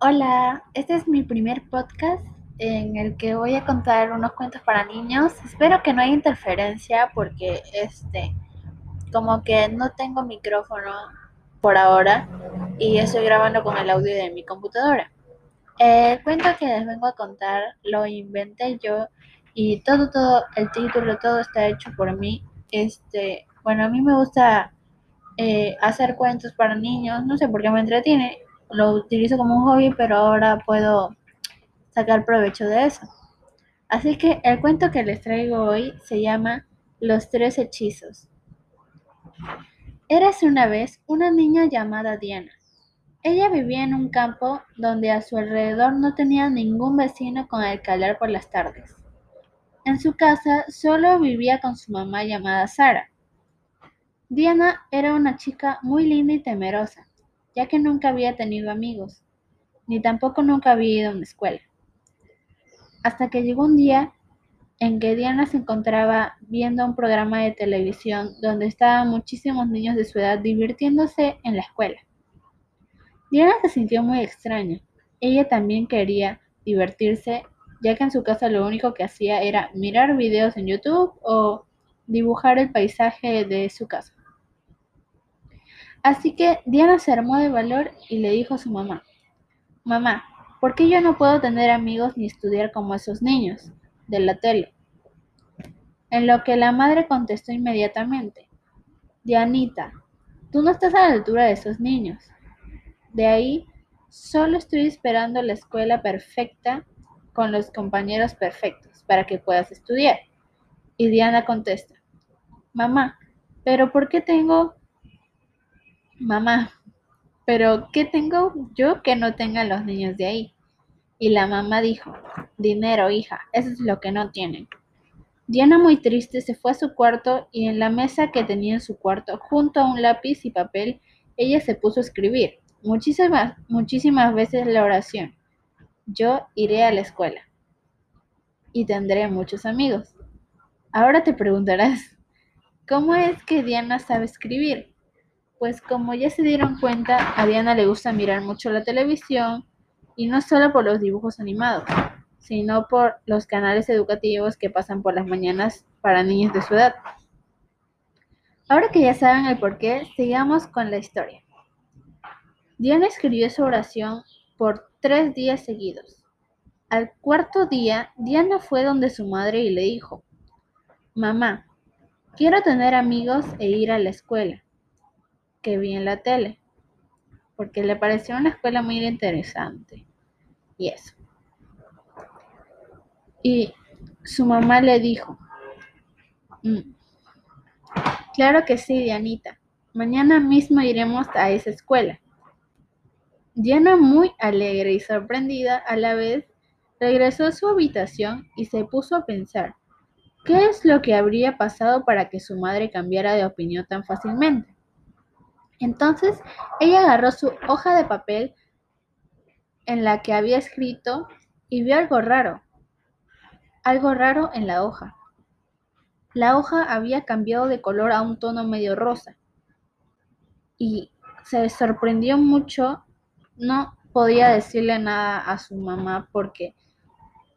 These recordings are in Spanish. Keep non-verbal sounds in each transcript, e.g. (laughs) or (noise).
Hola, este es mi primer podcast en el que voy a contar unos cuentos para niños. Espero que no haya interferencia porque este como que no tengo micrófono por ahora y estoy grabando con el audio de mi computadora. El cuento que les vengo a contar lo inventé yo y todo todo el título todo está hecho por mí. Este, bueno, a mí me gusta eh, hacer cuentos para niños, no sé por qué me entretiene lo utilizo como un hobby, pero ahora puedo sacar provecho de eso. Así que el cuento que les traigo hoy se llama Los tres hechizos. Érase una vez una niña llamada Diana. Ella vivía en un campo donde a su alrededor no tenía ningún vecino con el que hablar por las tardes. En su casa solo vivía con su mamá llamada Sara. Diana era una chica muy linda y temerosa ya que nunca había tenido amigos, ni tampoco nunca había ido a una escuela. Hasta que llegó un día en que Diana se encontraba viendo un programa de televisión donde estaban muchísimos niños de su edad divirtiéndose en la escuela. Diana se sintió muy extraña. Ella también quería divertirse, ya que en su casa lo único que hacía era mirar videos en YouTube o dibujar el paisaje de su casa. Así que Diana se armó de valor y le dijo a su mamá, Mamá, ¿por qué yo no puedo tener amigos ni estudiar como esos niños de la? En lo que la madre contestó inmediatamente, Dianita, tú no estás a la altura de esos niños. De ahí, solo estoy esperando la escuela perfecta con los compañeros perfectos para que puedas estudiar. Y Diana contesta, Mamá, pero ¿por qué tengo Mamá, pero ¿qué tengo yo que no tengan los niños de ahí? Y la mamá dijo, dinero, hija, eso es lo que no tienen. Diana muy triste se fue a su cuarto y en la mesa que tenía en su cuarto, junto a un lápiz y papel, ella se puso a escribir muchísimas, muchísimas veces la oración. Yo iré a la escuela y tendré muchos amigos. Ahora te preguntarás, ¿cómo es que Diana sabe escribir? Pues como ya se dieron cuenta, a Diana le gusta mirar mucho la televisión y no solo por los dibujos animados, sino por los canales educativos que pasan por las mañanas para niños de su edad. Ahora que ya saben el porqué, sigamos con la historia. Diana escribió su oración por tres días seguidos. Al cuarto día, Diana fue donde su madre y le dijo, Mamá, quiero tener amigos e ir a la escuela que vi en la tele, porque le pareció una escuela muy interesante. Y eso. Y su mamá le dijo, mm, claro que sí, Dianita, mañana mismo iremos a esa escuela. Diana, muy alegre y sorprendida a la vez, regresó a su habitación y se puso a pensar, ¿qué es lo que habría pasado para que su madre cambiara de opinión tan fácilmente? Entonces ella agarró su hoja de papel en la que había escrito y vio algo raro, algo raro en la hoja. La hoja había cambiado de color a un tono medio rosa y se sorprendió mucho. No podía decirle nada a su mamá porque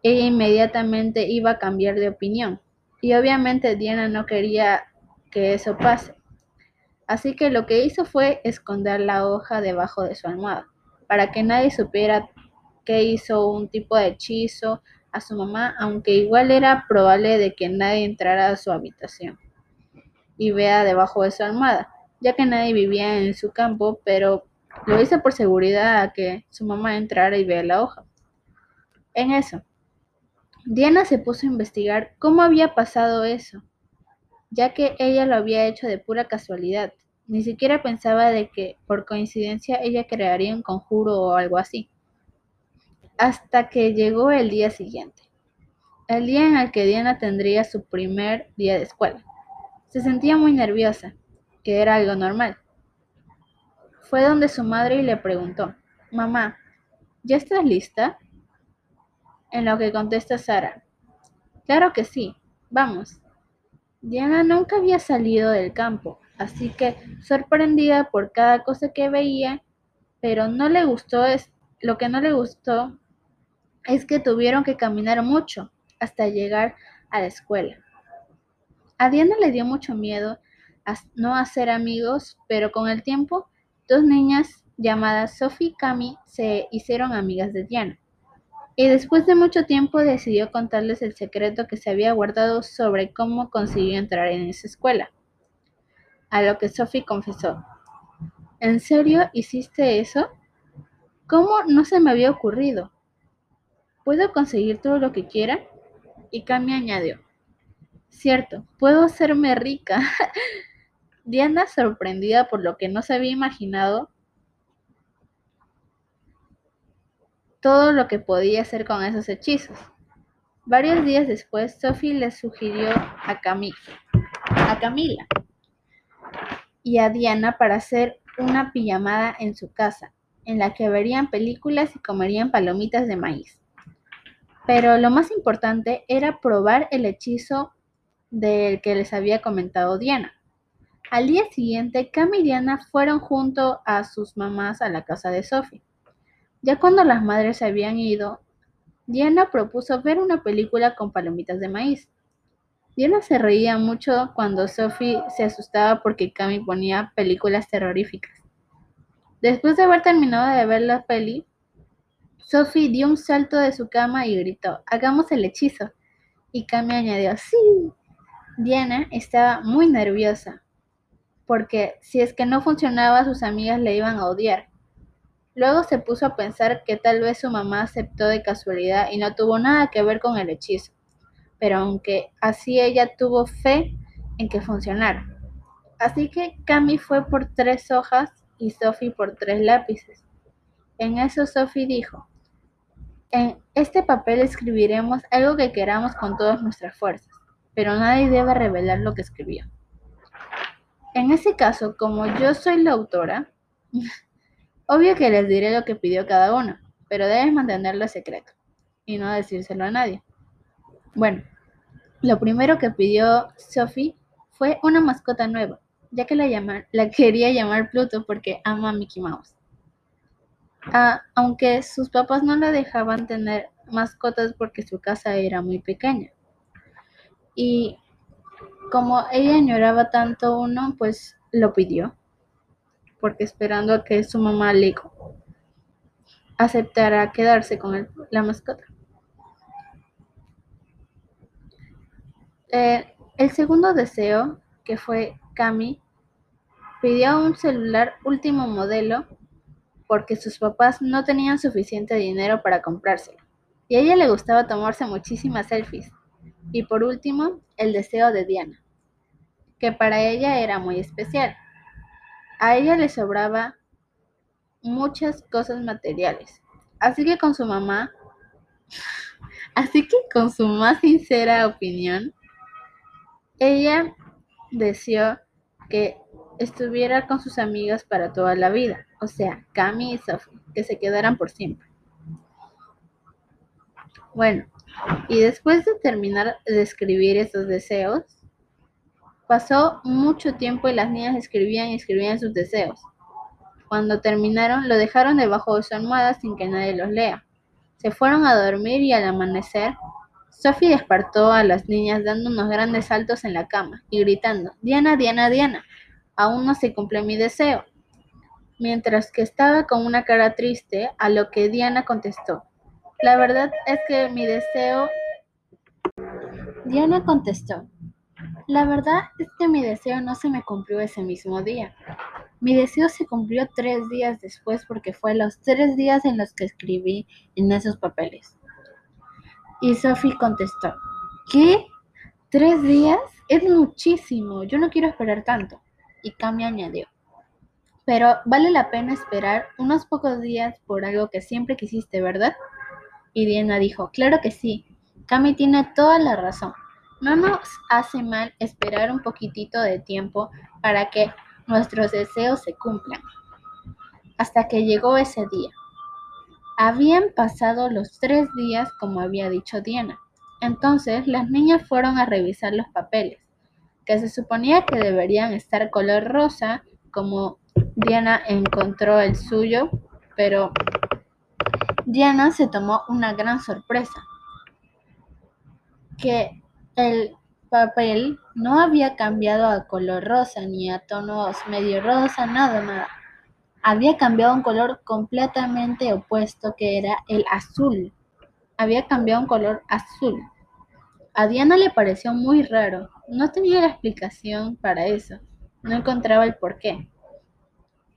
ella inmediatamente iba a cambiar de opinión. Y obviamente Diana no quería que eso pase. Así que lo que hizo fue esconder la hoja debajo de su almohada, para que nadie supiera que hizo un tipo de hechizo a su mamá, aunque igual era probable de que nadie entrara a su habitación y vea debajo de su almohada, ya que nadie vivía en su campo, pero lo hizo por seguridad a que su mamá entrara y vea la hoja. En eso, Diana se puso a investigar cómo había pasado eso, ya que ella lo había hecho de pura casualidad. Ni siquiera pensaba de que por coincidencia ella crearía un conjuro o algo así. Hasta que llegó el día siguiente, el día en el que Diana tendría su primer día de escuela. Se sentía muy nerviosa, que era algo normal. Fue donde su madre y le preguntó, Mamá, ¿ya estás lista? En lo que contesta Sara, Claro que sí, vamos. Diana nunca había salido del campo, así que sorprendida por cada cosa que veía, pero no le gustó lo que no le gustó es que tuvieron que caminar mucho hasta llegar a la escuela. A Diana le dio mucho miedo no hacer amigos, pero con el tiempo, dos niñas llamadas Sophie y Cami se hicieron amigas de Diana. Y después de mucho tiempo decidió contarles el secreto que se había guardado sobre cómo consiguió entrar en esa escuela. A lo que Sophie confesó, ¿En serio hiciste eso? ¿Cómo no se me había ocurrido? ¿Puedo conseguir todo lo que quiera? Y Cami añadió, cierto, puedo hacerme rica. (laughs) Diana, sorprendida por lo que no se había imaginado, todo lo que podía hacer con esos hechizos. Varios días después, Sophie le sugirió a, Camila, a Camila y a Diana para hacer una pijamada en su casa, en la que verían películas y comerían palomitas de maíz. Pero lo más importante era probar el hechizo del que les había comentado Diana. Al día siguiente, Cam y Diana fueron junto a sus mamás a la casa de Sophie. Ya cuando las madres se habían ido, Diana propuso ver una película con palomitas de maíz. Diana se reía mucho cuando Sophie se asustaba porque Cami ponía películas terroríficas. Después de haber terminado de ver la peli, Sophie dio un salto de su cama y gritó, hagamos el hechizo. Y Cami añadió, sí. Diana estaba muy nerviosa, porque si es que no funcionaba sus amigas le iban a odiar. Luego se puso a pensar que tal vez su mamá aceptó de casualidad y no tuvo nada que ver con el hechizo, pero aunque así ella tuvo fe en que funcionara. Así que Cami fue por tres hojas y Sophie por tres lápices. En eso Sophie dijo, en este papel escribiremos algo que queramos con todas nuestras fuerzas, pero nadie debe revelar lo que escribió. En ese caso, como yo soy la autora, (laughs) Obvio que les diré lo que pidió cada uno, pero debes mantenerlo secreto y no decírselo a nadie. Bueno, lo primero que pidió Sophie fue una mascota nueva, ya que la, la quería llamar Pluto porque ama a Mickey Mouse. Ah, aunque sus papás no la dejaban tener mascotas porque su casa era muy pequeña. Y como ella añoraba tanto uno, pues lo pidió porque esperando a que su mamá le aceptara quedarse con la mascota. Eh, el segundo deseo, que fue Cami, pidió un celular último modelo porque sus papás no tenían suficiente dinero para comprárselo. Y a ella le gustaba tomarse muchísimas selfies. Y por último, el deseo de Diana, que para ella era muy especial. A ella le sobraba muchas cosas materiales. Así que con su mamá, (laughs) así que con su más sincera opinión, ella deseó que estuviera con sus amigas para toda la vida, o sea, Cami y Sophie, que se quedaran por siempre. Bueno, y después de terminar de escribir esos deseos, Pasó mucho tiempo y las niñas escribían y escribían sus deseos. Cuando terminaron, lo dejaron debajo de su almohada sin que nadie los lea. Se fueron a dormir y al amanecer, Sophie despertó a las niñas dando unos grandes saltos en la cama y gritando, Diana, Diana, Diana, aún no se cumple mi deseo. Mientras que estaba con una cara triste, a lo que Diana contestó, la verdad es que mi deseo... Diana contestó, la verdad es que mi deseo no se me cumplió ese mismo día. Mi deseo se cumplió tres días después porque fue los tres días en los que escribí en esos papeles. Y Sophie contestó, ¿qué? ¿Tres días? Es muchísimo, yo no quiero esperar tanto. Y Cami añadió, pero vale la pena esperar unos pocos días por algo que siempre quisiste, ¿verdad? Y Diana dijo, claro que sí, Cami tiene toda la razón. No nos hace mal esperar un poquitito de tiempo para que nuestros deseos se cumplan. Hasta que llegó ese día. Habían pasado los tres días como había dicho Diana. Entonces las niñas fueron a revisar los papeles, que se suponía que deberían estar color rosa, como Diana encontró el suyo, pero Diana se tomó una gran sorpresa, que el papel no había cambiado a color rosa, ni a tonos medio rosa, nada, nada. Había cambiado un color completamente opuesto, que era el azul. Había cambiado un color azul. A Diana le pareció muy raro. No tenía la explicación para eso. No encontraba el porqué.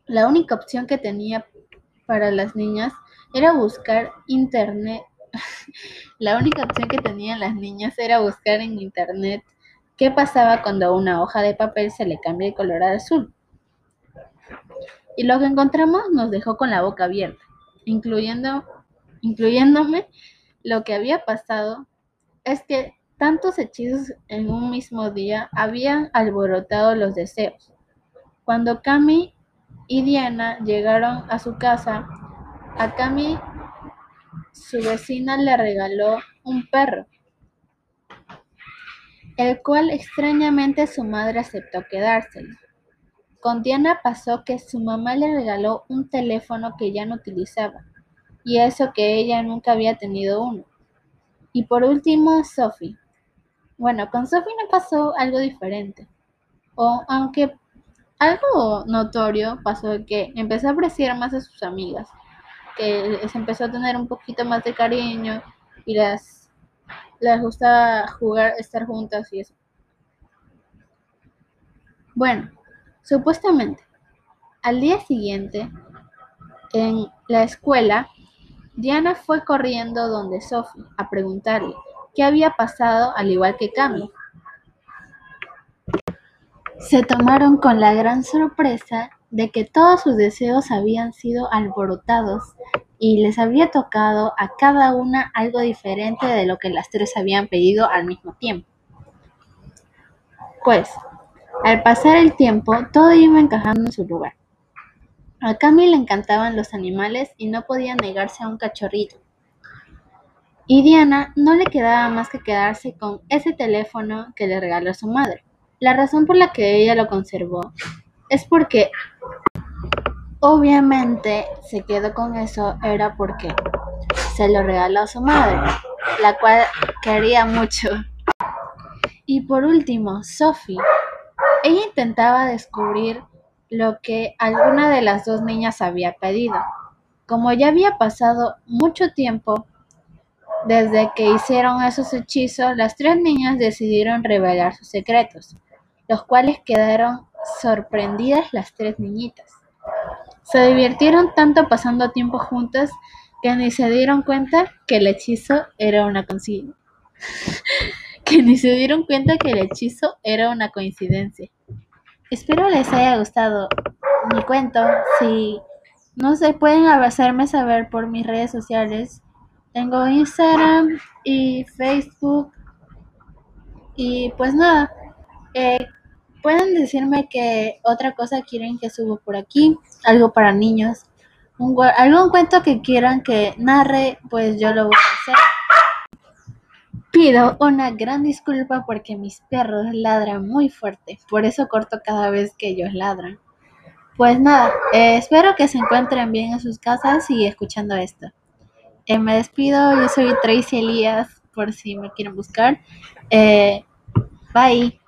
La única opción que tenía para las niñas era buscar internet. (laughs) La única opción que tenían las niñas era buscar en internet qué pasaba cuando una hoja de papel se le cambia el color a azul. Y lo que encontramos nos dejó con la boca abierta, incluyendo, incluyéndome lo que había pasado es que tantos hechizos en un mismo día habían alborotado los deseos. Cuando Cami y Diana llegaron a su casa, a Cami su vecina le regaló un perro, el cual extrañamente su madre aceptó quedárselo. Con Diana pasó que su mamá le regaló un teléfono que ya no utilizaba, y eso que ella nunca había tenido uno. Y por último, Sophie. Bueno, con Sophie no pasó algo diferente. O aunque algo notorio pasó que empezó a apreciar más a sus amigas, que se empezó a tener un poquito más de cariño y las les gusta jugar, estar juntas y eso. Bueno, supuestamente, al día siguiente, en la escuela, Diana fue corriendo donde Sophie a preguntarle qué había pasado al igual que Cami. Se tomaron con la gran sorpresa de que todos sus deseos habían sido alborotados y les había tocado a cada una algo diferente de lo que las tres habían pedido al mismo tiempo. Pues, al pasar el tiempo, todo iba encajando en su lugar. A Cami le encantaban los animales y no podía negarse a un cachorrito. Y Diana no le quedaba más que quedarse con ese teléfono que le regaló su madre. La razón por la que ella lo conservó es porque obviamente se quedó con eso era porque se lo regaló a su madre, la cual quería mucho. Y por último, Sophie. Ella intentaba descubrir lo que alguna de las dos niñas había pedido. Como ya había pasado mucho tiempo desde que hicieron esos hechizos, las tres niñas decidieron revelar sus secretos, los cuales quedaron sorprendidas las tres niñitas. Se divirtieron tanto pasando tiempo juntas que ni se dieron cuenta que el hechizo era una coincidencia. (laughs) que ni se dieron cuenta que el hechizo era una coincidencia. Espero les haya gustado mi cuento. Si no se pueden hacerme saber por mis redes sociales. Tengo Instagram y Facebook. Y pues nada. Eh, pueden decirme que otra cosa quieren que subo por aquí. Algo para niños. Algún cuento que quieran que narre. Pues yo lo voy a hacer. Pido una gran disculpa porque mis perros ladran muy fuerte, por eso corto cada vez que ellos ladran. Pues nada, eh, espero que se encuentren bien en sus casas y escuchando esto. Eh, me despido, yo soy Tracy Elías, por si me quieren buscar. Eh, bye.